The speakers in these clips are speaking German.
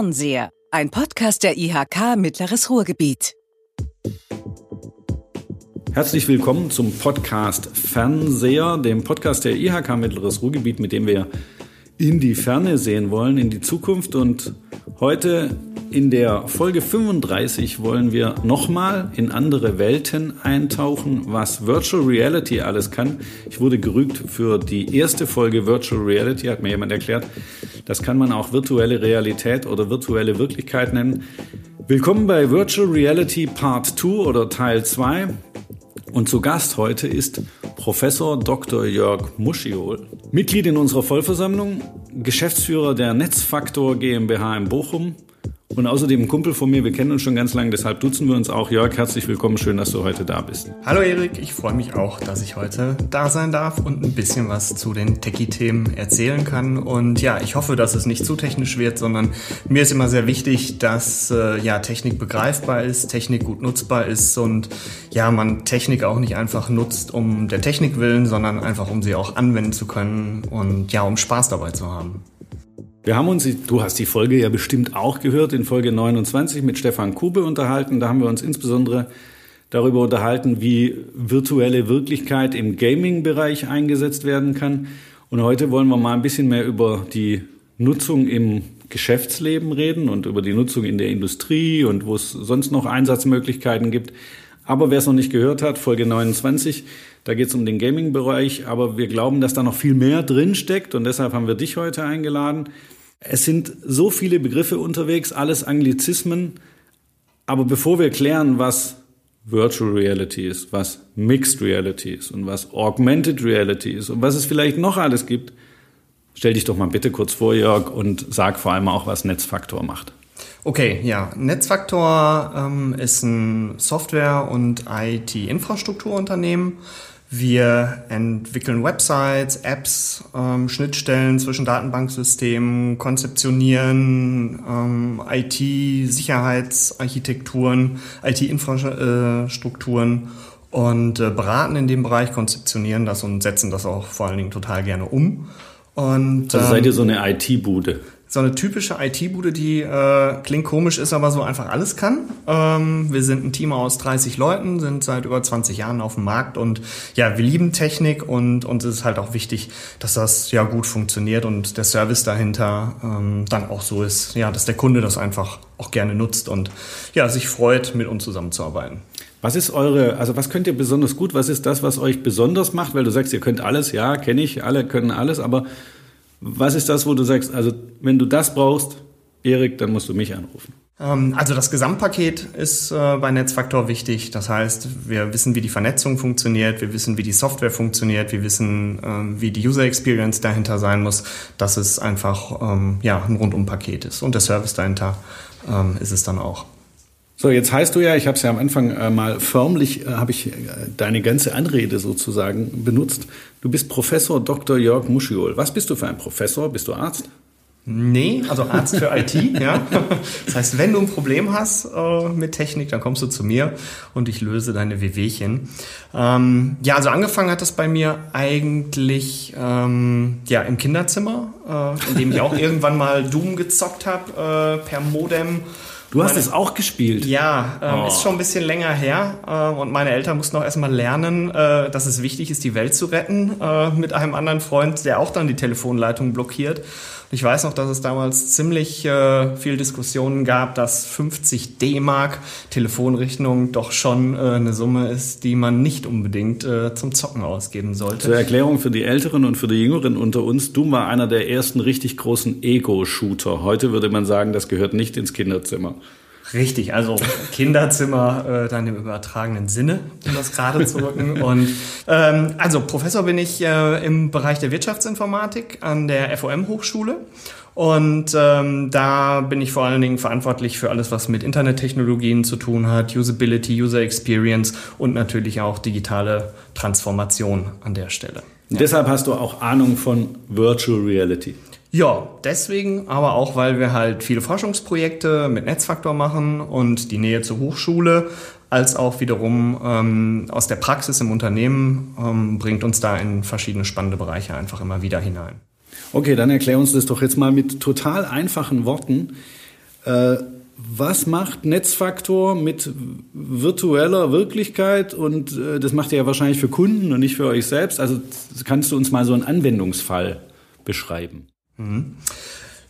Fernseher, ein Podcast der IHK Mittleres Ruhrgebiet. Herzlich willkommen zum Podcast Fernseher, dem Podcast der IHK Mittleres Ruhrgebiet, mit dem wir in die Ferne sehen wollen, in die Zukunft. Und heute in der Folge 35 wollen wir nochmal in andere Welten eintauchen, was Virtual Reality alles kann. Ich wurde gerügt für die erste Folge Virtual Reality, hat mir jemand erklärt. Das kann man auch virtuelle Realität oder virtuelle Wirklichkeit nennen. Willkommen bei Virtual Reality Part 2 oder Teil 2. Und zu Gast heute ist Professor Dr. Jörg Muschiol, Mitglied in unserer Vollversammlung, Geschäftsführer der Netzfaktor GmbH in Bochum und außerdem ein Kumpel von mir, wir kennen uns schon ganz lange, deshalb duzen wir uns auch. Jörg, herzlich willkommen, schön, dass du heute da bist. Hallo Erik, ich freue mich auch, dass ich heute da sein darf und ein bisschen was zu den Techie-Themen erzählen kann. Und ja, ich hoffe, dass es nicht zu technisch wird, sondern mir ist immer sehr wichtig, dass äh, ja Technik begreifbar ist, Technik gut nutzbar ist und ja, man Technik auch nicht einfach nutzt um der Technik willen, sondern einfach um sie auch anwenden zu können und ja, um Spaß dabei zu haben. Wir haben uns, du hast die Folge ja bestimmt auch gehört, in Folge 29 mit Stefan Kube unterhalten. Da haben wir uns insbesondere darüber unterhalten, wie virtuelle Wirklichkeit im Gaming-Bereich eingesetzt werden kann. Und heute wollen wir mal ein bisschen mehr über die Nutzung im Geschäftsleben reden und über die Nutzung in der Industrie und wo es sonst noch Einsatzmöglichkeiten gibt. Aber wer es noch nicht gehört hat, Folge 29, da geht es um den Gaming-Bereich, aber wir glauben, dass da noch viel mehr drin steckt und deshalb haben wir dich heute eingeladen. Es sind so viele Begriffe unterwegs, alles Anglizismen. Aber bevor wir klären, was Virtual Reality ist, was Mixed Reality ist und was Augmented Reality ist und was es vielleicht noch alles gibt, stell dich doch mal bitte kurz vor, Jörg, und sag vor allem auch, was Netzfaktor macht. Okay, ja. Netzfaktor ähm, ist ein Software- und IT-Infrastrukturunternehmen. Wir entwickeln Websites, Apps, ähm, Schnittstellen zwischen Datenbanksystemen, konzeptionieren ähm, IT-Sicherheitsarchitekturen, IT-Infrastrukturen und äh, beraten in dem Bereich, konzeptionieren das und setzen das auch vor allen Dingen total gerne um. Und, also seid ihr so eine IT-Bude? So eine typische IT-Bude, die äh, klingt komisch, ist aber so einfach alles kann. Ähm, wir sind ein Team aus 30 Leuten, sind seit über 20 Jahren auf dem Markt und ja, wir lieben Technik und uns ist halt auch wichtig, dass das ja gut funktioniert und der Service dahinter ähm, dann auch so ist, ja, dass der Kunde das einfach auch gerne nutzt und ja, sich freut, mit uns zusammenzuarbeiten. Was ist eure, also was könnt ihr besonders gut? Was ist das, was euch besonders macht? Weil du sagst, ihr könnt alles, ja, kenne ich, alle können alles, aber was ist das, wo du sagst, also wenn du das brauchst, Erik, dann musst du mich anrufen? Ähm, also das Gesamtpaket ist äh, bei Netzfaktor wichtig. Das heißt, wir wissen, wie die Vernetzung funktioniert, wir wissen, wie die Software funktioniert, wir wissen, ähm, wie die User Experience dahinter sein muss, dass es einfach ähm, ja, ein Rundumpaket ist. Und der Service dahinter ist es dann auch. So, jetzt heißt du ja, ich habe es ja am Anfang äh, mal förmlich, äh, habe ich äh, deine ganze Anrede sozusagen benutzt. Du bist Professor Dr. Jörg Muschiol. Was bist du für ein Professor? Bist du Arzt? Nee, also Arzt für IT, ja. Das heißt, wenn du ein Problem hast äh, mit Technik, dann kommst du zu mir und ich löse deine Wehwehchen. Ähm, ja, also angefangen hat das bei mir eigentlich ähm, ja, im Kinderzimmer, äh, in dem ich auch irgendwann mal Doom gezockt habe äh, per Modem. Du hast es auch gespielt? Ja, ähm, oh. ist schon ein bisschen länger her. Äh, und meine Eltern mussten auch erstmal lernen, äh, dass es wichtig ist, die Welt zu retten, äh, mit einem anderen Freund, der auch dann die Telefonleitung blockiert. Ich weiß noch, dass es damals ziemlich äh, viel Diskussionen gab, dass 50 D-Mark Telefonrechnung doch schon äh, eine Summe ist, die man nicht unbedingt äh, zum Zocken ausgeben sollte. Zur Erklärung für die Älteren und für die Jüngeren unter uns, Doom war einer der ersten richtig großen Ego-Shooter. Heute würde man sagen, das gehört nicht ins Kinderzimmer. Richtig, also Kinderzimmer äh, dann im übertragenen Sinne, um das gerade zu rücken. Und ähm, also Professor bin ich äh, im Bereich der Wirtschaftsinformatik an der FOM Hochschule. Und ähm, da bin ich vor allen Dingen verantwortlich für alles, was mit Internettechnologien zu tun hat, Usability, User Experience und natürlich auch digitale Transformation an der Stelle. Ja. Deshalb hast du auch Ahnung von Virtual Reality. Ja, deswegen, aber auch, weil wir halt viele Forschungsprojekte mit Netzfaktor machen und die Nähe zur Hochschule, als auch wiederum ähm, aus der Praxis im Unternehmen ähm, bringt uns da in verschiedene spannende Bereiche einfach immer wieder hinein. Okay, dann erklär uns das doch jetzt mal mit total einfachen Worten. Äh, was macht Netzfaktor mit virtueller Wirklichkeit? Und äh, das macht ihr ja wahrscheinlich für Kunden und nicht für euch selbst. Also kannst du uns mal so einen Anwendungsfall beschreiben? Mhm.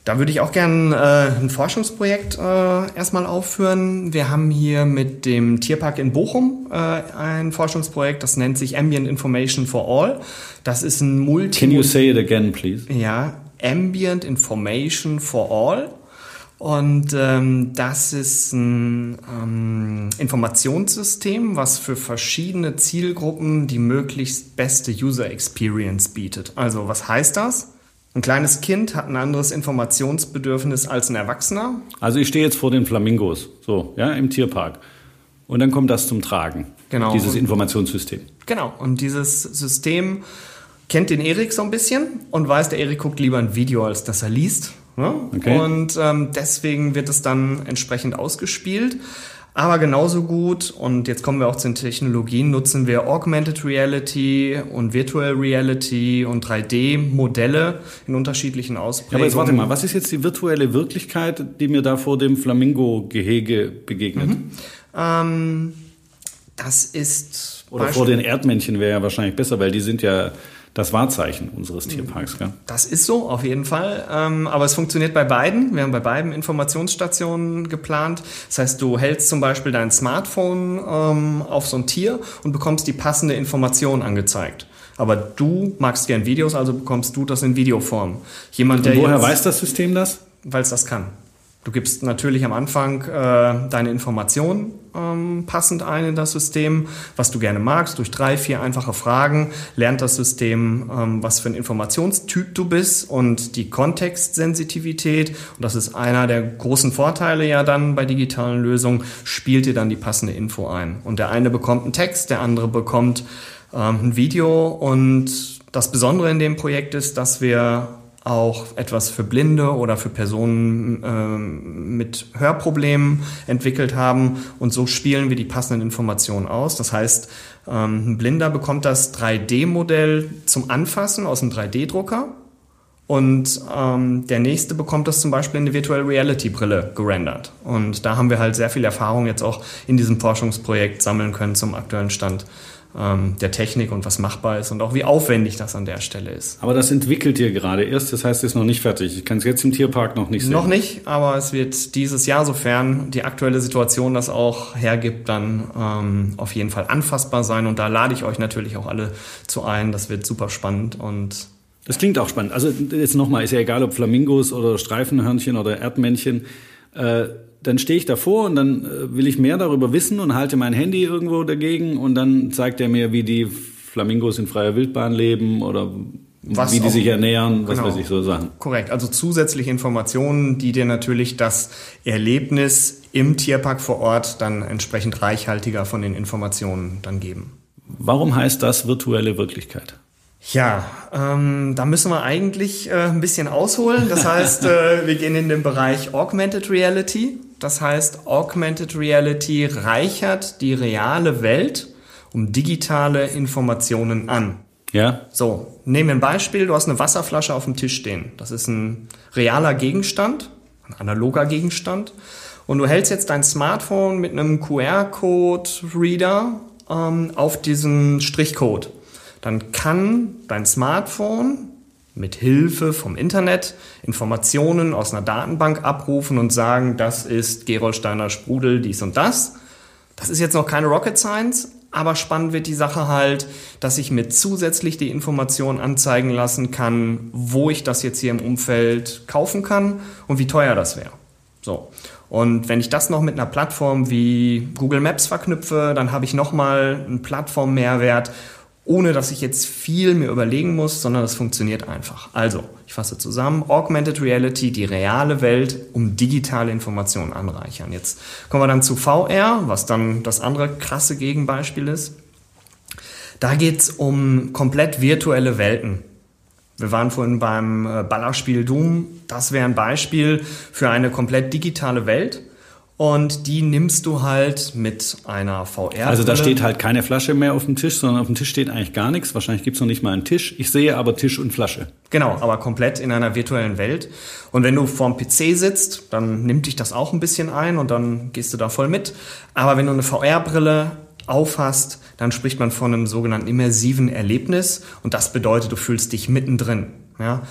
Da würde ich auch gerne äh, ein Forschungsprojekt äh, erstmal aufführen. Wir haben hier mit dem Tierpark in Bochum äh, ein Forschungsprojekt, das nennt sich Ambient Information for All. Das ist ein Multi... Can you say it again, please? Ja, Ambient Information for All. Und ähm, das ist ein ähm, Informationssystem, was für verschiedene Zielgruppen die möglichst beste User Experience bietet. Also was heißt das? Ein kleines Kind hat ein anderes Informationsbedürfnis als ein Erwachsener. Also ich stehe jetzt vor den Flamingos, so, ja, im Tierpark. Und dann kommt das zum Tragen. Genau. Dieses Informationssystem. Genau. Und dieses System kennt den Erik so ein bisschen und weiß, der Erik guckt lieber ein Video, als dass er liest. Ne? Okay. Und ähm, deswegen wird es dann entsprechend ausgespielt. Aber genauso gut, und jetzt kommen wir auch zu den Technologien, nutzen wir Augmented Reality und Virtual Reality und 3D-Modelle in unterschiedlichen Ausprägungen. Ja, aber jetzt warte mal, was ist jetzt die virtuelle Wirklichkeit, die mir da vor dem Flamingo-Gehege begegnet? Mhm. Ähm, das ist... Oder vor den Erdmännchen wäre ja wahrscheinlich besser, weil die sind ja das Wahrzeichen unseres Tierparks. Gell? Das ist so, auf jeden Fall. Ähm, aber es funktioniert bei beiden. Wir haben bei beiden Informationsstationen geplant. Das heißt, du hältst zum Beispiel dein Smartphone ähm, auf so ein Tier und bekommst die passende Information angezeigt. Aber du magst gern Videos, also bekommst du das in Videoform. Jemand, der und woher weiß das System das? Weil es das kann. Du gibst natürlich am Anfang äh, deine Informationen ähm, passend ein in das System, was du gerne magst. Durch drei, vier einfache Fragen lernt das System, ähm, was für ein Informationstyp du bist und die Kontextsensitivität. Und das ist einer der großen Vorteile ja dann bei digitalen Lösungen, spielt dir dann die passende Info ein. Und der eine bekommt einen Text, der andere bekommt ähm, ein Video. Und das Besondere in dem Projekt ist, dass wir auch etwas für Blinde oder für Personen äh, mit Hörproblemen entwickelt haben. Und so spielen wir die passenden Informationen aus. Das heißt, ähm, ein Blinder bekommt das 3D-Modell zum Anfassen aus einem 3D-Drucker. Und ähm, der nächste bekommt das zum Beispiel in eine Virtual Reality Brille gerendert. Und da haben wir halt sehr viel Erfahrung jetzt auch in diesem Forschungsprojekt sammeln können zum aktuellen Stand ähm, der Technik und was machbar ist und auch wie aufwendig das an der Stelle ist. Aber das entwickelt ihr gerade erst, das heißt, es ist noch nicht fertig. Ich kann es jetzt im Tierpark noch nicht sehen. Noch nicht, aber es wird dieses Jahr, sofern die aktuelle Situation das auch hergibt, dann ähm, auf jeden Fall anfassbar sein. Und da lade ich euch natürlich auch alle zu ein. Das wird super spannend und das klingt auch spannend. Also jetzt nochmal, ist ja egal, ob Flamingos oder Streifenhörnchen oder Erdmännchen. Äh, dann stehe ich davor und dann äh, will ich mehr darüber wissen und halte mein Handy irgendwo dagegen und dann zeigt er mir, wie die Flamingos in freier Wildbahn leben oder was wie die auch, sich ernähren, was genau, weiß ich, so Sachen. Korrekt, also zusätzliche Informationen, die dir natürlich das Erlebnis im Tierpark vor Ort dann entsprechend reichhaltiger von den Informationen dann geben. Warum heißt das virtuelle Wirklichkeit? Ja, ähm, da müssen wir eigentlich äh, ein bisschen ausholen. Das heißt, äh, wir gehen in den Bereich Augmented Reality. Das heißt, Augmented Reality reichert die reale Welt um digitale Informationen an. Ja. So, nehmen wir ein Beispiel. Du hast eine Wasserflasche auf dem Tisch stehen. Das ist ein realer Gegenstand, ein analoger Gegenstand. Und du hältst jetzt dein Smartphone mit einem QR-Code-Reader ähm, auf diesen Strichcode. Dann kann dein Smartphone mit Hilfe vom Internet Informationen aus einer Datenbank abrufen und sagen, das ist Gerolsteiner Sprudel, dies und das. Das ist jetzt noch keine Rocket Science, aber spannend wird die Sache halt, dass ich mir zusätzlich die Informationen anzeigen lassen kann, wo ich das jetzt hier im Umfeld kaufen kann und wie teuer das wäre. So. Und wenn ich das noch mit einer Plattform wie Google Maps verknüpfe, dann habe ich nochmal einen Plattformmehrwert ohne dass ich jetzt viel mir überlegen muss, sondern das funktioniert einfach. Also, ich fasse zusammen, Augmented Reality, die reale Welt, um digitale Informationen anreichern. Jetzt kommen wir dann zu VR, was dann das andere krasse Gegenbeispiel ist. Da geht's um komplett virtuelle Welten. Wir waren vorhin beim äh, Ballerspiel Doom. Das wäre ein Beispiel für eine komplett digitale Welt. Und die nimmst du halt mit einer VR. Also da steht halt keine Flasche mehr auf dem Tisch, sondern auf dem Tisch steht eigentlich gar nichts. Wahrscheinlich gibt's noch nicht mal einen Tisch. Ich sehe aber Tisch und Flasche. Genau, aber komplett in einer virtuellen Welt. Und wenn du vorm PC sitzt, dann nimmt dich das auch ein bisschen ein und dann gehst du da voll mit. Aber wenn du eine VR-Brille aufhast, dann spricht man von einem sogenannten immersiven Erlebnis und das bedeutet, du fühlst dich mittendrin. Ja?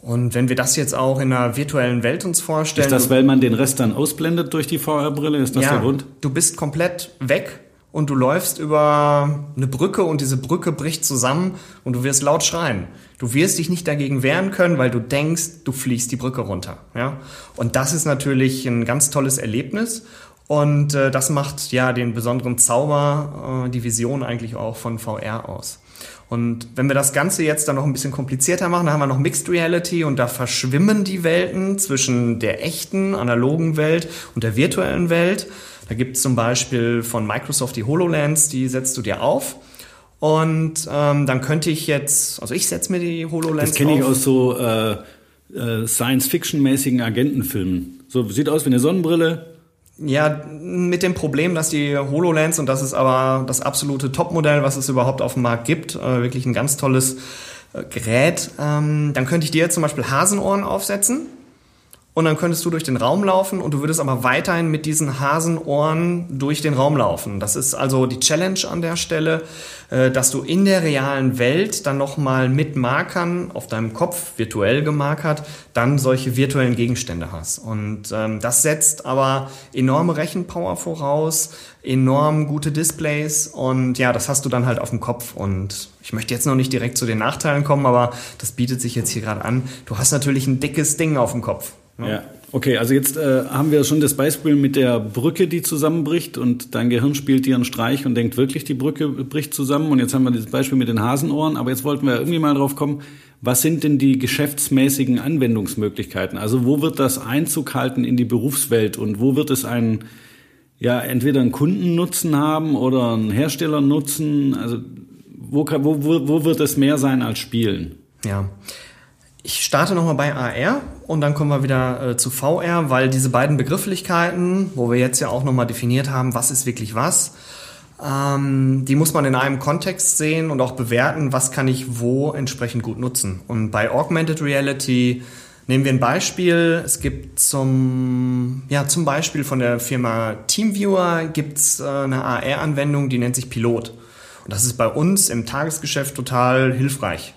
Und wenn wir das jetzt auch in einer virtuellen Welt uns vorstellen. Ist das, weil man den Rest dann ausblendet durch die VR-Brille? Ist das ja, der Grund? Du bist komplett weg und du läufst über eine Brücke und diese Brücke bricht zusammen und du wirst laut schreien. Du wirst dich nicht dagegen wehren können, weil du denkst, du fliegst die Brücke runter. Ja? Und das ist natürlich ein ganz tolles Erlebnis. Und äh, das macht ja den besonderen Zauber, äh, die Vision eigentlich auch von VR aus. Und wenn wir das Ganze jetzt dann noch ein bisschen komplizierter machen, dann haben wir noch Mixed Reality und da verschwimmen die Welten zwischen der echten, analogen Welt und der virtuellen Welt. Da gibt es zum Beispiel von Microsoft die HoloLens, die setzt du dir auf. Und ähm, dann könnte ich jetzt, also ich setze mir die HoloLens Das kenne ich aus so äh, äh, Science-Fiction-mäßigen Agentenfilmen. So sieht aus wie eine Sonnenbrille, ja, mit dem Problem, dass die HoloLens, und das ist aber das absolute Topmodell, was es überhaupt auf dem Markt gibt, äh, wirklich ein ganz tolles äh, Gerät, ähm, dann könnte ich dir zum Beispiel Hasenohren aufsetzen und dann könntest du durch den Raum laufen und du würdest aber weiterhin mit diesen Hasenohren durch den Raum laufen. Das ist also die Challenge an der Stelle, äh, dass du in der realen Welt dann nochmal mit Markern auf deinem Kopf, virtuell gemarkert, dann solche virtuellen Gegenstände hast. Und ähm, das setzt aber enorme Rechenpower voraus, enorm gute Displays und ja, das hast du dann halt auf dem Kopf. Und ich möchte jetzt noch nicht direkt zu den Nachteilen kommen, aber das bietet sich jetzt hier gerade an. Du hast natürlich ein dickes Ding auf dem Kopf. Ja. Okay, also jetzt äh, haben wir schon das Beispiel mit der Brücke, die zusammenbricht und dein Gehirn spielt dir einen Streich und denkt wirklich, die Brücke bricht zusammen. Und jetzt haben wir das Beispiel mit den Hasenohren, aber jetzt wollten wir irgendwie mal drauf kommen, was sind denn die geschäftsmäßigen Anwendungsmöglichkeiten? Also wo wird das Einzug halten in die Berufswelt und wo wird es einen, ja, entweder einen Kundennutzen haben oder einen Herstellernutzen? Also wo, wo, wo, wo wird es mehr sein als Spielen? Ja. Ich starte nochmal bei AR und dann kommen wir wieder äh, zu VR, weil diese beiden Begrifflichkeiten, wo wir jetzt ja auch nochmal definiert haben, was ist wirklich was, ähm, die muss man in einem Kontext sehen und auch bewerten, was kann ich wo entsprechend gut nutzen. Und bei Augmented Reality nehmen wir ein Beispiel. Es gibt zum, ja, zum Beispiel von der Firma Teamviewer gibt's äh, eine AR-Anwendung, die nennt sich Pilot. Und das ist bei uns im Tagesgeschäft total hilfreich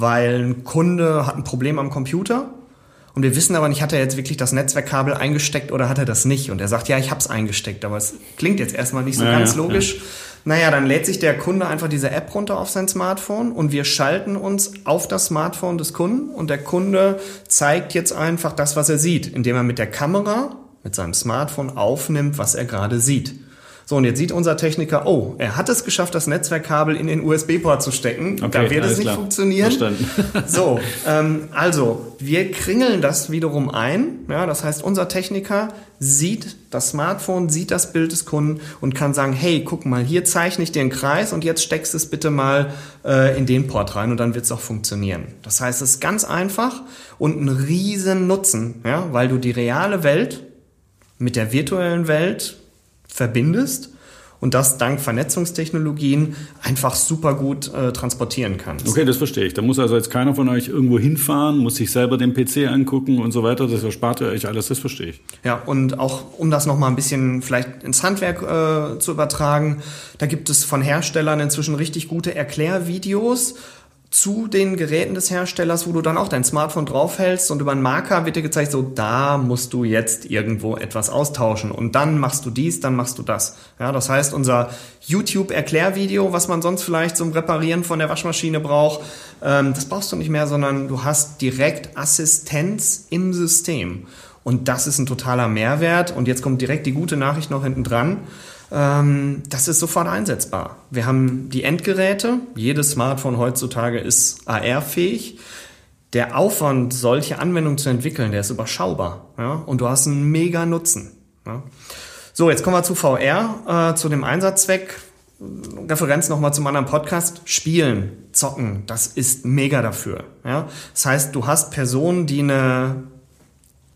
weil ein Kunde hat ein Problem am Computer und wir wissen aber nicht, hat er jetzt wirklich das Netzwerkkabel eingesteckt oder hat er das nicht? Und er sagt, ja, ich habe es eingesteckt, aber es klingt jetzt erstmal nicht so ja, ganz logisch. Ja. Naja, dann lädt sich der Kunde einfach diese App runter auf sein Smartphone und wir schalten uns auf das Smartphone des Kunden und der Kunde zeigt jetzt einfach das, was er sieht, indem er mit der Kamera, mit seinem Smartphone aufnimmt, was er gerade sieht. So, und jetzt sieht unser Techniker, oh, er hat es geschafft, das Netzwerkkabel in den USB-Port zu stecken. Okay, da wird es nicht klar. funktionieren. Verstanden. so, ähm, also, wir kringeln das wiederum ein. Ja, das heißt, unser Techniker sieht das Smartphone, sieht das Bild des Kunden und kann sagen, hey, guck mal, hier zeichne ich dir einen Kreis und jetzt steckst es bitte mal äh, in den Port rein und dann wird es auch funktionieren. Das heißt, es ist ganz einfach und ein riesen Nutzen, ja, weil du die reale Welt mit der virtuellen Welt verbindest und das dank Vernetzungstechnologien einfach super gut äh, transportieren kannst. Okay, das verstehe ich. Da muss also jetzt keiner von euch irgendwo hinfahren, muss sich selber den PC angucken und so weiter. Das erspart ihr euch alles, das verstehe ich. Ja, und auch um das nochmal ein bisschen vielleicht ins Handwerk äh, zu übertragen, da gibt es von Herstellern inzwischen richtig gute Erklärvideos zu den Geräten des Herstellers, wo du dann auch dein Smartphone draufhältst und über einen Marker wird dir gezeigt, so da musst du jetzt irgendwo etwas austauschen und dann machst du dies, dann machst du das. Ja, das heißt, unser YouTube-Erklärvideo, was man sonst vielleicht zum Reparieren von der Waschmaschine braucht, ähm, das brauchst du nicht mehr, sondern du hast direkt Assistenz im System. Und das ist ein totaler Mehrwert. Und jetzt kommt direkt die gute Nachricht noch hinten dran das ist sofort einsetzbar. Wir haben die Endgeräte. Jedes Smartphone heutzutage ist AR-fähig. Der Aufwand, solche Anwendungen zu entwickeln, der ist überschaubar. Ja? Und du hast einen mega Nutzen. Ja? So, jetzt kommen wir zu VR, äh, zu dem Einsatzzweck. Referenz nochmal zum anderen Podcast. Spielen, zocken, das ist mega dafür. Ja? Das heißt, du hast Personen, die eine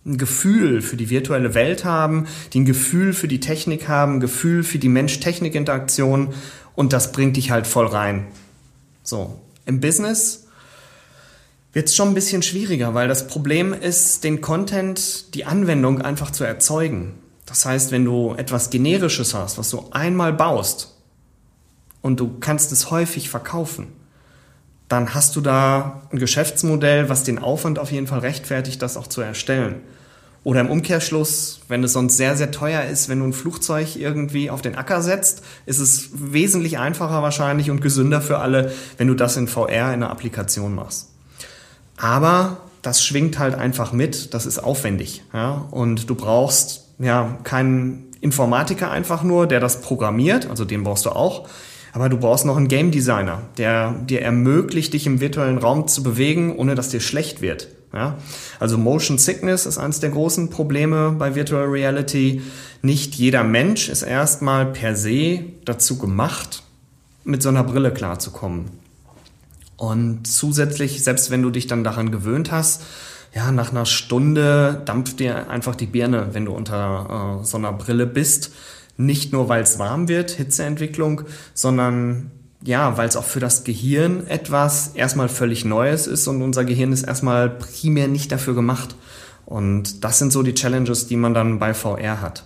ein Gefühl für die virtuelle Welt haben, die ein Gefühl für die Technik haben, ein Gefühl für die Mensch-Technik-Interaktion und das bringt dich halt voll rein. So, im Business wird es schon ein bisschen schwieriger, weil das Problem ist, den Content, die Anwendung einfach zu erzeugen. Das heißt, wenn du etwas Generisches hast, was du einmal baust und du kannst es häufig verkaufen, dann hast du da ein Geschäftsmodell, was den Aufwand auf jeden Fall rechtfertigt, das auch zu erstellen. Oder im Umkehrschluss, wenn es sonst sehr, sehr teuer ist, wenn du ein Flugzeug irgendwie auf den Acker setzt, ist es wesentlich einfacher wahrscheinlich und gesünder für alle, wenn du das in VR in einer Applikation machst. Aber das schwingt halt einfach mit, das ist aufwendig. Ja? Und du brauchst ja keinen Informatiker einfach nur, der das programmiert, also den brauchst du auch. Aber du brauchst noch einen Game Designer, der dir ermöglicht, dich im virtuellen Raum zu bewegen, ohne dass dir schlecht wird. Ja? Also Motion Sickness ist eines der großen Probleme bei Virtual Reality. Nicht jeder Mensch ist erstmal per se dazu gemacht, mit so einer Brille klarzukommen. Und zusätzlich, selbst wenn du dich dann daran gewöhnt hast, ja, nach einer Stunde dampft dir einfach die Birne, wenn du unter äh, so einer Brille bist. Nicht nur, weil es warm wird, Hitzeentwicklung, sondern ja, weil es auch für das Gehirn etwas erstmal völlig Neues ist und unser Gehirn ist erstmal primär nicht dafür gemacht. Und das sind so die Challenges, die man dann bei VR hat.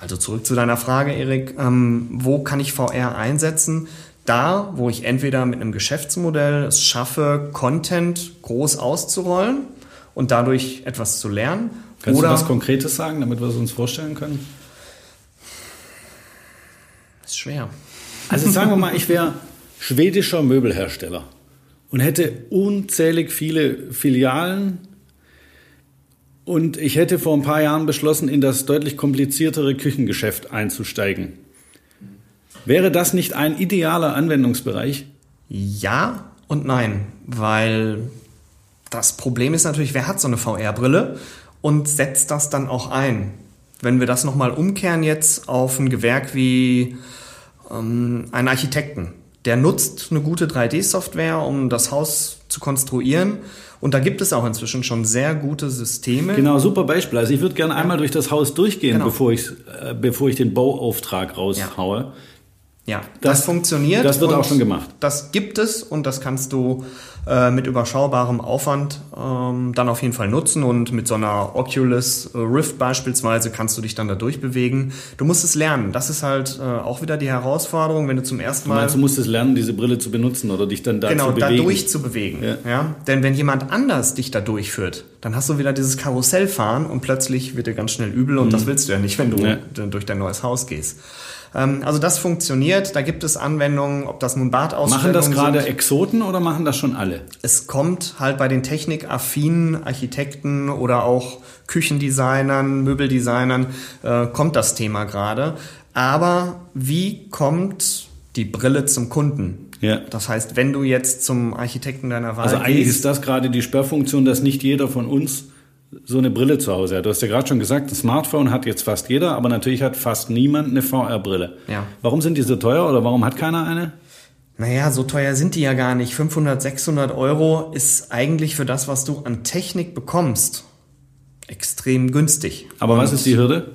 Also zurück zu deiner Frage, Erik, ähm, wo kann ich VR einsetzen? Da, wo ich entweder mit einem Geschäftsmodell es schaffe, Content groß auszurollen und dadurch etwas zu lernen. Kannst oder du was Konkretes sagen, damit wir es uns vorstellen können? Ist schwer. Also sagen wir mal, ich wäre schwedischer Möbelhersteller und hätte unzählig viele Filialen und ich hätte vor ein paar Jahren beschlossen, in das deutlich kompliziertere Küchengeschäft einzusteigen. Wäre das nicht ein idealer Anwendungsbereich? Ja und nein, weil das Problem ist natürlich, wer hat so eine VR-Brille und setzt das dann auch ein? Wenn wir das nochmal umkehren jetzt auf ein Gewerk wie ähm, einen Architekten, der nutzt eine gute 3D-Software, um das Haus zu konstruieren. Und da gibt es auch inzwischen schon sehr gute Systeme. Genau, super Beispiel. Also ich würde gerne einmal durch das Haus durchgehen, genau. bevor, ich, äh, bevor ich den Bauauftrag raushaue. Ja. Ja, das, das, funktioniert. Das wird auch schon gemacht. Das gibt es und das kannst du äh, mit überschaubarem Aufwand ähm, dann auf jeden Fall nutzen und mit so einer Oculus Rift beispielsweise kannst du dich dann da durchbewegen. Du musst es lernen. Das ist halt äh, auch wieder die Herausforderung, wenn du zum ersten Mal. Du, meinst, du musst es lernen, diese Brille zu benutzen oder dich dann da genau, zu bewegen. Genau, dadurch zu bewegen. Ja. ja. Denn wenn jemand anders dich da durchführt, dann hast du wieder dieses Karussellfahren und plötzlich wird dir ganz schnell übel und mhm. das willst du ja nicht, wenn du ja. durch dein neues Haus gehst. Ähm, also das funktioniert, da gibt es Anwendungen, ob das nun Badausstellungen Machen das gerade Exoten oder machen das schon alle? Es kommt halt bei den technikaffinen Architekten oder auch Küchendesignern, Möbeldesignern, äh, kommt das Thema gerade. Aber wie kommt die Brille zum Kunden? Ja. Das heißt, wenn du jetzt zum Architekten deiner Wahl Also eigentlich gehst, ist das gerade die Sperrfunktion, dass nicht jeder von uns so eine Brille zu Hause hat. Du hast ja gerade schon gesagt, ein Smartphone hat jetzt fast jeder, aber natürlich hat fast niemand eine VR-Brille. Ja. Warum sind die so teuer oder warum hat keiner eine? Naja, so teuer sind die ja gar nicht. 500, 600 Euro ist eigentlich für das, was du an Technik bekommst, extrem günstig. Aber Und was ist die Hürde?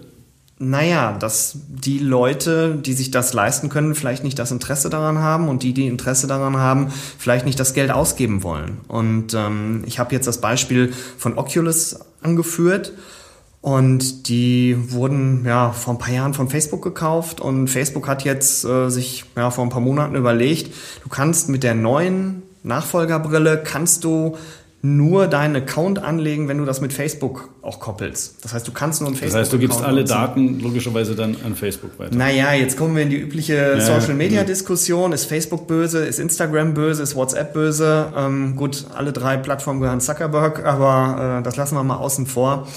Naja, dass die Leute, die sich das leisten können, vielleicht nicht das Interesse daran haben und die, die Interesse daran haben, vielleicht nicht das Geld ausgeben wollen. Und ähm, ich habe jetzt das Beispiel von Oculus angeführt. Und die wurden ja vor ein paar Jahren von Facebook gekauft und Facebook hat jetzt äh, sich ja vor ein paar Monaten überlegt, du kannst mit der neuen Nachfolgerbrille kannst du nur deinen Account anlegen, wenn du das mit Facebook auch koppelst. Das heißt, du kannst nur einen Facebook. Das heißt, du gibst alle Daten logischerweise dann an Facebook weiter. Naja, jetzt kommen wir in die übliche ja, Social Media Diskussion. Ist Facebook böse? Ist Instagram böse? Ist WhatsApp böse? Ähm, gut, alle drei Plattformen gehören Zuckerberg, aber äh, das lassen wir mal außen vor.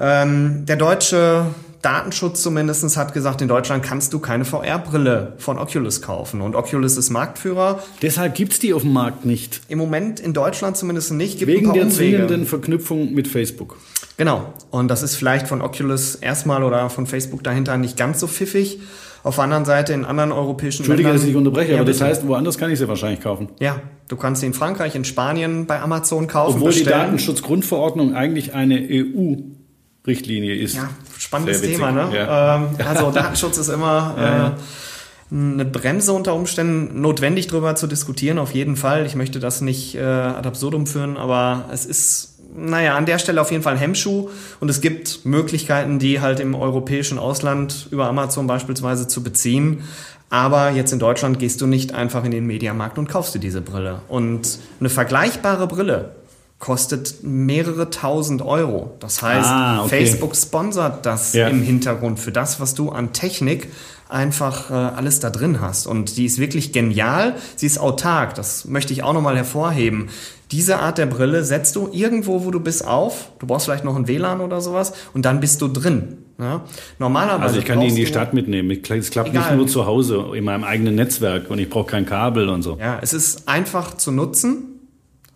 Ähm, der deutsche Datenschutz zumindest hat gesagt, in Deutschland kannst du keine VR-Brille von Oculus kaufen. Und Oculus ist Marktführer. Deshalb gibt's die auf dem Markt nicht. Im Moment in Deutschland zumindest nicht. Gibt Wegen der zwingenden Verknüpfung mit Facebook. Genau. Und das ist vielleicht von Oculus erstmal oder von Facebook dahinter nicht ganz so pfiffig. Auf der anderen Seite in anderen europäischen Entschuldige, Ländern... Entschuldige, dass ich unterbreche, ja, aber das heißt, woanders kann ich sie wahrscheinlich kaufen. Ja, du kannst sie in Frankreich, in Spanien bei Amazon kaufen, Obwohl bestellen. die Datenschutzgrundverordnung eigentlich eine EU Richtlinie ist. Ja, spannendes Thema, ne? Ja. Ähm, also Datenschutz ist immer ja, äh, eine Bremse unter Umständen notwendig darüber zu diskutieren, auf jeden Fall. Ich möchte das nicht äh, ad absurdum führen, aber es ist naja, an der Stelle auf jeden Fall ein Hemmschuh und es gibt Möglichkeiten, die halt im europäischen Ausland über Amazon beispielsweise zu beziehen. Aber jetzt in Deutschland gehst du nicht einfach in den Mediamarkt und kaufst dir diese Brille. Und eine vergleichbare Brille kostet mehrere tausend Euro. Das heißt, ah, okay. Facebook sponsert das ja. im Hintergrund für das, was du an Technik einfach äh, alles da drin hast. Und die ist wirklich genial. Sie ist autark. Das möchte ich auch nochmal hervorheben. Diese Art der Brille setzt du irgendwo, wo du bist, auf. Du brauchst vielleicht noch ein WLAN oder sowas und dann bist du drin. Ja? Normalerweise. Also ich kann die in die Stadt mitnehmen. Es klappt egal. nicht nur zu Hause in meinem eigenen Netzwerk und ich brauche kein Kabel und so. Ja, es ist einfach zu nutzen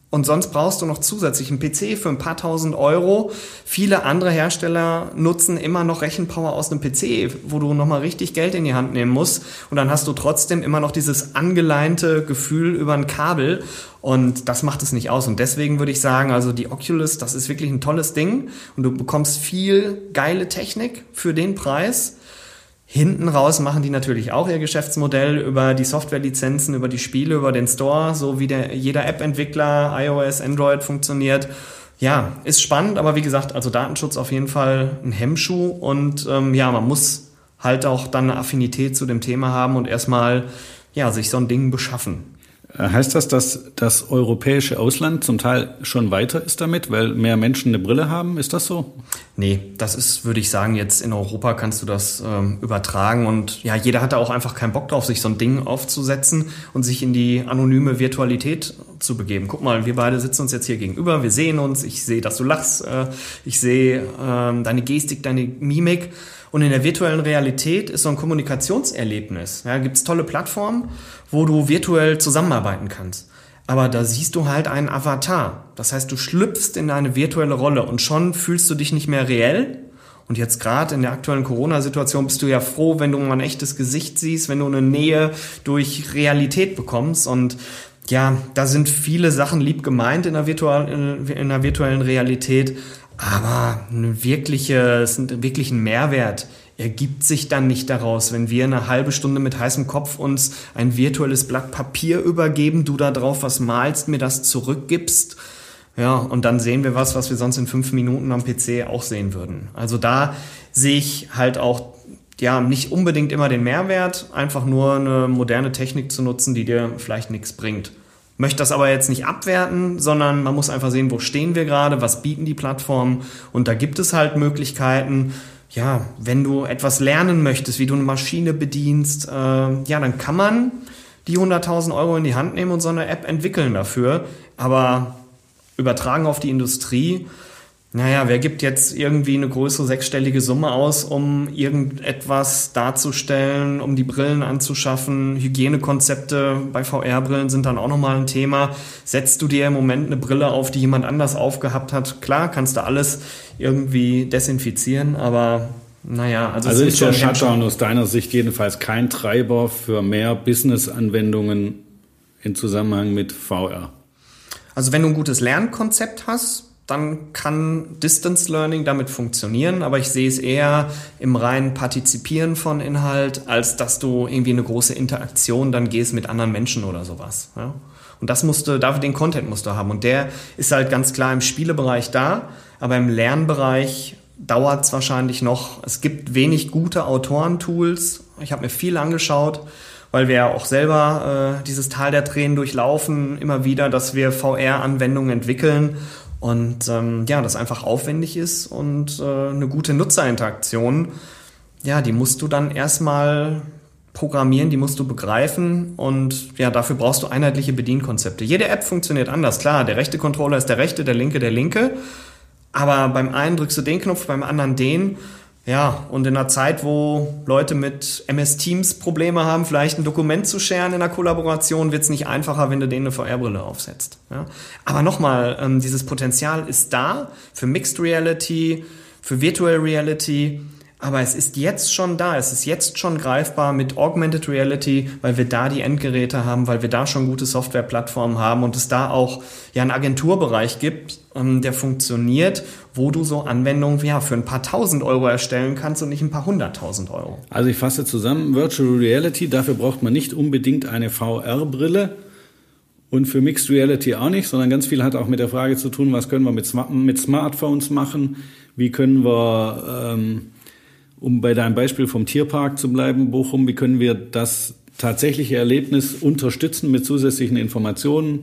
und sonst brauchst du noch zusätzlich einen PC für ein paar tausend Euro. Viele andere Hersteller nutzen immer noch Rechenpower aus einem PC, wo du nochmal richtig Geld in die Hand nehmen musst. Und dann hast du trotzdem immer noch dieses angeleinte Gefühl über ein Kabel. Und das macht es nicht aus. Und deswegen würde ich sagen, also die Oculus, das ist wirklich ein tolles Ding. Und du bekommst viel geile Technik für den Preis. Hinten raus machen die natürlich auch ihr Geschäftsmodell über die Softwarelizenzen, über die Spiele, über den Store, so wie der, jeder App-Entwickler, iOS, Android funktioniert. Ja, ist spannend, aber wie gesagt, also Datenschutz auf jeden Fall ein Hemmschuh und ähm, ja, man muss halt auch dann eine Affinität zu dem Thema haben und erstmal ja, sich so ein Ding beschaffen. Heißt das, dass das europäische Ausland zum Teil schon weiter ist damit, weil mehr Menschen eine Brille haben? Ist das so? Nee, das ist, würde ich sagen, jetzt in Europa kannst du das ähm, übertragen und ja, jeder hatte auch einfach keinen Bock drauf, sich so ein Ding aufzusetzen und sich in die anonyme Virtualität zu begeben. Guck mal, wir beide sitzen uns jetzt hier gegenüber, wir sehen uns, ich sehe, dass du lachst, äh, ich sehe äh, deine Gestik, deine Mimik und in der virtuellen Realität ist so ein Kommunikationserlebnis. Ja, Gibt es tolle Plattformen, wo du virtuell zusammenarbeiten kannst. Aber da siehst du halt einen Avatar. Das heißt, du schlüpfst in eine virtuelle Rolle und schon fühlst du dich nicht mehr reell. Und jetzt gerade in der aktuellen Corona-Situation bist du ja froh, wenn du mal ein echtes Gesicht siehst, wenn du eine Nähe durch Realität bekommst. Und ja, da sind viele Sachen lieb gemeint in der, virtual, in der virtuellen Realität. Aber eine wirkliche, einen wirklichen Mehrwert ergibt sich dann nicht daraus, wenn wir eine halbe Stunde mit heißem Kopf uns ein virtuelles Blatt Papier übergeben, du da drauf was malst, mir das zurückgibst. Ja, und dann sehen wir was, was wir sonst in fünf Minuten am PC auch sehen würden. Also da sehe ich halt auch ja, nicht unbedingt immer den Mehrwert, einfach nur eine moderne Technik zu nutzen, die dir vielleicht nichts bringt. Möchte das aber jetzt nicht abwerten, sondern man muss einfach sehen, wo stehen wir gerade, was bieten die Plattformen und da gibt es halt Möglichkeiten. Ja, wenn du etwas lernen möchtest, wie du eine Maschine bedienst, äh, ja, dann kann man die 100.000 Euro in die Hand nehmen und so eine App entwickeln dafür. Aber übertragen auf die Industrie, naja, wer gibt jetzt irgendwie eine größere sechsstellige Summe aus, um irgendetwas darzustellen, um die Brillen anzuschaffen? Hygienekonzepte bei VR-Brillen sind dann auch nochmal ein Thema. Setzt du dir im Moment eine Brille auf, die jemand anders aufgehabt hat? Klar, kannst du alles irgendwie desinfizieren, aber naja, also, also ist der Shutdown aus deiner Sicht jedenfalls kein Treiber für mehr Business-Anwendungen in Zusammenhang mit VR? Also wenn du ein gutes Lernkonzept hast, dann kann Distance Learning damit funktionieren, aber ich sehe es eher im reinen Partizipieren von Inhalt, als dass du irgendwie eine große Interaktion dann gehst mit anderen Menschen oder sowas. Ja? Und das musste, dafür den Content musst du haben. Und der ist halt ganz klar im Spielebereich da, aber im Lernbereich dauert es wahrscheinlich noch. Es gibt wenig gute Autorentools. Ich habe mir viel angeschaut, weil wir ja auch selber äh, dieses Tal der Tränen durchlaufen, immer wieder, dass wir VR-Anwendungen entwickeln und ähm, ja, das einfach aufwendig ist und äh, eine gute Nutzerinteraktion, ja, die musst du dann erstmal programmieren, die musst du begreifen und ja, dafür brauchst du einheitliche Bedienkonzepte. Jede App funktioniert anders, klar, der rechte Controller ist der rechte, der linke der linke, aber beim einen drückst du den Knopf, beim anderen den ja, und in einer Zeit, wo Leute mit MS Teams Probleme haben, vielleicht ein Dokument zu scheren in der Kollaboration, wird es nicht einfacher, wenn du denen eine VR-Brille aufsetzt. Ja? Aber nochmal, ähm, dieses Potenzial ist da für Mixed Reality, für Virtual Reality, Aber es ist jetzt schon da, es ist jetzt schon greifbar mit Augmented Reality, weil wir da die Endgeräte haben, weil wir da schon gute Softwareplattformen haben und es da auch ja einen Agenturbereich gibt, ähm, der funktioniert, wo du so Anwendungen ja, für ein paar tausend Euro erstellen kannst und nicht ein paar hunderttausend Euro. Also ich fasse zusammen, Virtual Reality, dafür braucht man nicht unbedingt eine VR-Brille, und für Mixed Reality auch nicht, sondern ganz viel hat auch mit der Frage zu tun, was können wir mit, mit Smartphones machen, wie können wir ähm, um bei deinem Beispiel vom Tierpark zu bleiben, Bochum, wie können wir das tatsächliche Erlebnis unterstützen mit zusätzlichen Informationen,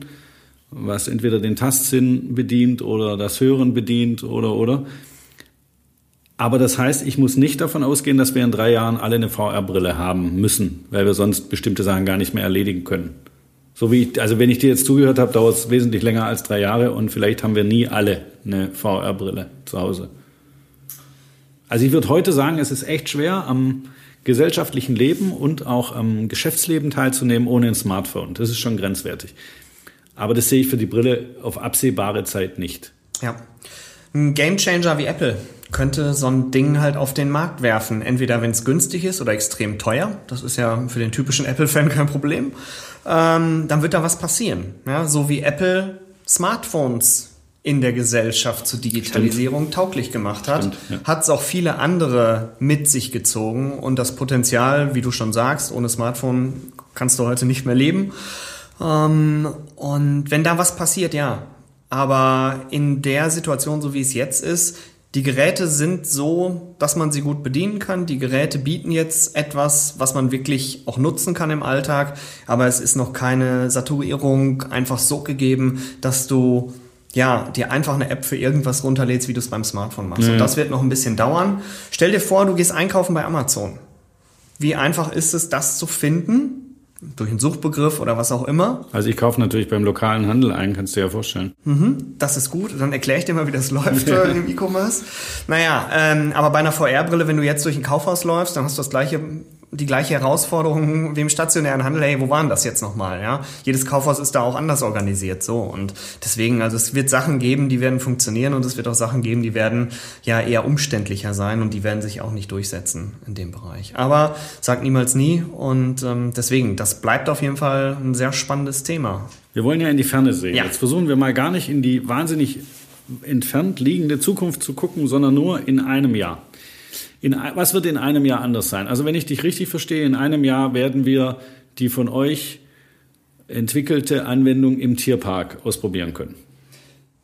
was entweder den Tastsinn bedient oder das Hören bedient oder oder. Aber das heißt, ich muss nicht davon ausgehen, dass wir in drei Jahren alle eine VR-Brille haben müssen, weil wir sonst bestimmte Sachen gar nicht mehr erledigen können. So wie ich, also wenn ich dir jetzt zugehört habe, dauert es wesentlich länger als drei Jahre und vielleicht haben wir nie alle eine VR-Brille zu Hause. Also ich würde heute sagen, es ist echt schwer, am gesellschaftlichen Leben und auch am Geschäftsleben teilzunehmen ohne ein Smartphone. Das ist schon grenzwertig. Aber das sehe ich für die Brille auf absehbare Zeit nicht. Ja. Ein Gamechanger wie Apple könnte so ein Ding halt auf den Markt werfen. Entweder wenn es günstig ist oder extrem teuer. Das ist ja für den typischen Apple-Fan kein Problem. Ähm, dann wird da was passieren. Ja, so wie Apple Smartphones in der Gesellschaft zur Digitalisierung Stimmt. tauglich gemacht hat, ja. hat es auch viele andere mit sich gezogen und das Potenzial, wie du schon sagst, ohne Smartphone kannst du heute nicht mehr leben. Ähm, und wenn da was passiert, ja. Aber in der Situation, so wie es jetzt ist, die Geräte sind so, dass man sie gut bedienen kann. Die Geräte bieten jetzt etwas, was man wirklich auch nutzen kann im Alltag, aber es ist noch keine Saturierung einfach so gegeben, dass du ja, dir einfach eine App für irgendwas runterlädst, wie du es beim Smartphone machst. Mhm. Und das wird noch ein bisschen dauern. Stell dir vor, du gehst einkaufen bei Amazon. Wie einfach ist es, das zu finden? Durch einen Suchbegriff oder was auch immer. Also ich kaufe natürlich beim lokalen Handel ein, kannst du dir ja vorstellen. Mhm, das ist gut. Dann erkläre ich dir mal, wie das läuft im E-Commerce. Naja, ähm, aber bei einer VR-Brille, wenn du jetzt durch ein Kaufhaus läufst, dann hast du das gleiche die gleiche Herausforderung wie im stationären Handel. Hey, wo waren das jetzt nochmal? Ja, jedes Kaufhaus ist da auch anders organisiert, so und deswegen, also es wird Sachen geben, die werden funktionieren und es wird auch Sachen geben, die werden ja eher umständlicher sein und die werden sich auch nicht durchsetzen in dem Bereich. Aber sagt niemals nie und ähm, deswegen, das bleibt auf jeden Fall ein sehr spannendes Thema. Wir wollen ja in die Ferne sehen. Ja. Jetzt versuchen wir mal gar nicht in die wahnsinnig entfernt liegende Zukunft zu gucken, sondern nur in einem Jahr. In, was wird in einem Jahr anders sein? Also wenn ich dich richtig verstehe, in einem Jahr werden wir die von euch entwickelte Anwendung im Tierpark ausprobieren können.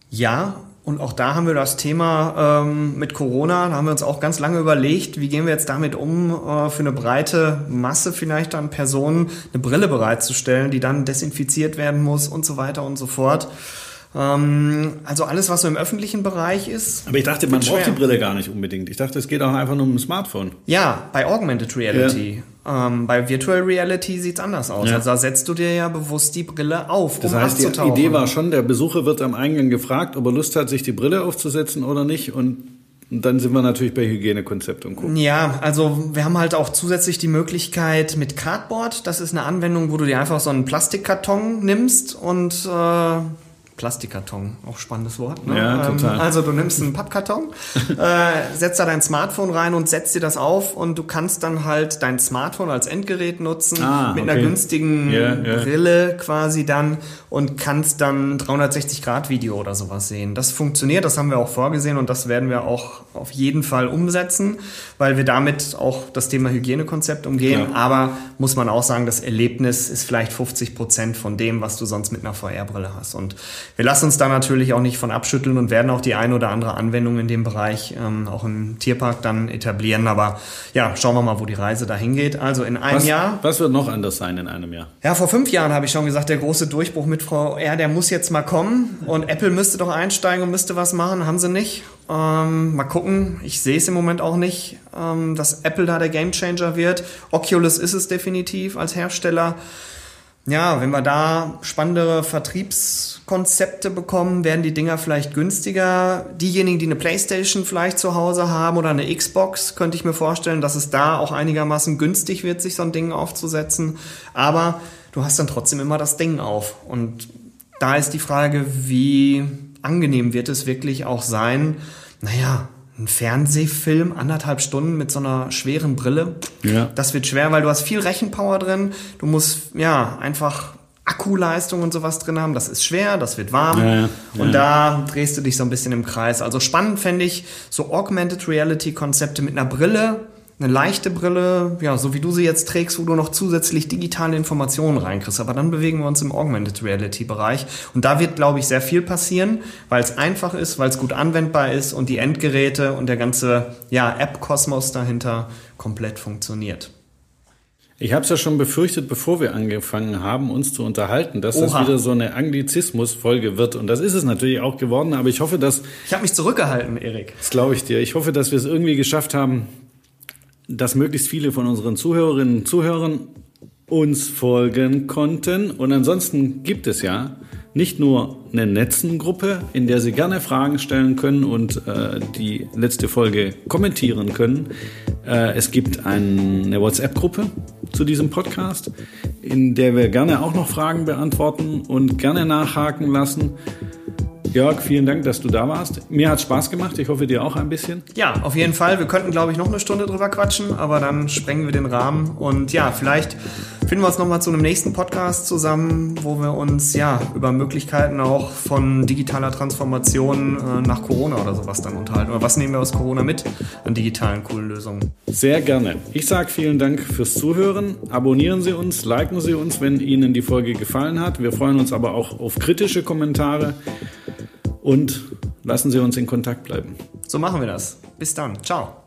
Ja, und auch da haben wir das Thema ähm, mit Corona, da haben wir uns auch ganz lange überlegt, wie gehen wir jetzt damit um, äh, für eine breite Masse vielleicht an Personen eine Brille bereitzustellen, die dann desinfiziert werden muss und so weiter und so fort. Ähm, also alles, was so im öffentlichen Bereich ist. Aber ich dachte, man braucht die Brille gar nicht unbedingt. Ich dachte, es geht auch einfach nur um ein Smartphone. Ja, bei Augmented Reality. Ja. Ähm, bei Virtual Reality sieht's anders aus. Ja. Also da setzt du dir ja bewusst die Brille auf, das um heißt, Die Idee war schon, der Besucher wird am Eingang gefragt, ob er Lust hat, sich die Brille aufzusetzen oder nicht. Und und dann sind wir natürlich bei Hygienekonzept und gucken. Ja, also wir haben halt auch zusätzlich die Möglichkeit mit Cardboard. Das ist eine Anwendung, wo du dir einfach so einen Plastikkarton nimmst und äh, Plastikkarton, auch spannendes Wort. Ne? Ja, total. Ähm, also du nimmst einen Pappkarton, äh, setzt da dein Smartphone rein und setzt dir das auf und du kannst dann halt dein Smartphone als Endgerät nutzen ah, mit okay. einer günstigen yeah, yeah. Brille quasi dann und kannst dann 360 Grad Video oder sowas sehen. Das funktioniert, das haben wir auch vorgesehen und das werden wir auch auf jeden Fall umsetzen, weil wir damit auch das Thema Hygienekonzept umgehen. Ja. Aber muss man auch sagen, das Erlebnis ist vielleicht 50 Prozent von dem, was du sonst mit einer VR-Brille hast. Und wir lassen uns da natürlich auch nicht von abschütteln und werden auch die ein oder andere Anwendung in dem Bereich ähm, auch im Tierpark dann etablieren. Aber ja, schauen wir mal, wo die Reise dahin geht. Also in einem was, Jahr. Was wird noch anders sein in einem Jahr? Ja, vor fünf Jahren habe ich schon gesagt, der große Durchbruch mit Frau R, der muss jetzt mal kommen. Und Apple müsste doch einsteigen und müsste was machen. Haben sie nicht. Ähm, mal gucken. Ich sehe es im Moment auch nicht, ähm, dass Apple da der Gamechanger wird. Oculus ist es definitiv als Hersteller. Ja, wenn wir da spannendere Vertriebskonzepte bekommen, werden die Dinger vielleicht günstiger. Diejenigen, die eine Playstation vielleicht zu Hause haben oder eine Xbox, könnte ich mir vorstellen, dass es da auch einigermaßen günstig wird, sich so ein Ding aufzusetzen. Aber du hast dann trotzdem immer das Ding auf. Und da ist die Frage, wie angenehm wird es wirklich auch sein, naja, ein Fernsehfilm, anderthalb Stunden mit so einer schweren Brille. Ja. Das wird schwer, weil du hast viel Rechenpower drin. Du musst ja einfach Akkuleistung und sowas drin haben. Das ist schwer, das wird warm. Ja, ja. Und da drehst du dich so ein bisschen im Kreis. Also spannend fände ich so Augmented Reality Konzepte mit einer Brille, eine leichte Brille, ja, so wie du sie jetzt trägst, wo du noch zusätzlich digitale Informationen reinkriegst. Aber dann bewegen wir uns im Augmented Reality Bereich. Und da wird, glaube ich, sehr viel passieren, weil es einfach ist, weil es gut anwendbar ist und die Endgeräte und der ganze, ja, App-Kosmos dahinter komplett funktioniert. Ich habe es ja schon befürchtet, bevor wir angefangen haben, uns zu unterhalten, dass Oha. das wieder so eine Anglizismus-Folge wird. Und das ist es natürlich auch geworden, aber ich hoffe, dass... Ich habe mich zurückgehalten, Erik. Das glaube ich dir. Ich hoffe, dass wir es irgendwie geschafft haben, dass möglichst viele von unseren Zuhörerinnen und Zuhörern uns folgen konnten. Und ansonsten gibt es ja nicht nur eine Netzengruppe, in der Sie gerne Fragen stellen können und äh, die letzte Folge kommentieren können. Äh, es gibt eine WhatsApp-Gruppe zu diesem Podcast, in der wir gerne auch noch Fragen beantworten und gerne nachhaken lassen. Jörg, vielen Dank, dass du da warst. Mir hat Spaß gemacht. Ich hoffe, dir auch ein bisschen. Ja, auf jeden Fall. Wir könnten, glaube ich, noch eine Stunde drüber quatschen, aber dann sprengen wir den Rahmen. Und ja, vielleicht finden wir uns nochmal zu einem nächsten Podcast zusammen, wo wir uns ja über Möglichkeiten auch von digitaler Transformation äh, nach Corona oder sowas dann unterhalten. Oder was nehmen wir aus Corona mit an digitalen coolen Lösungen? Sehr gerne. Ich sage vielen Dank fürs Zuhören. Abonnieren Sie uns, liken Sie uns, wenn Ihnen die Folge gefallen hat. Wir freuen uns aber auch auf kritische Kommentare und lassen Sie uns in Kontakt bleiben. So machen wir das. Bis dann. Ciao.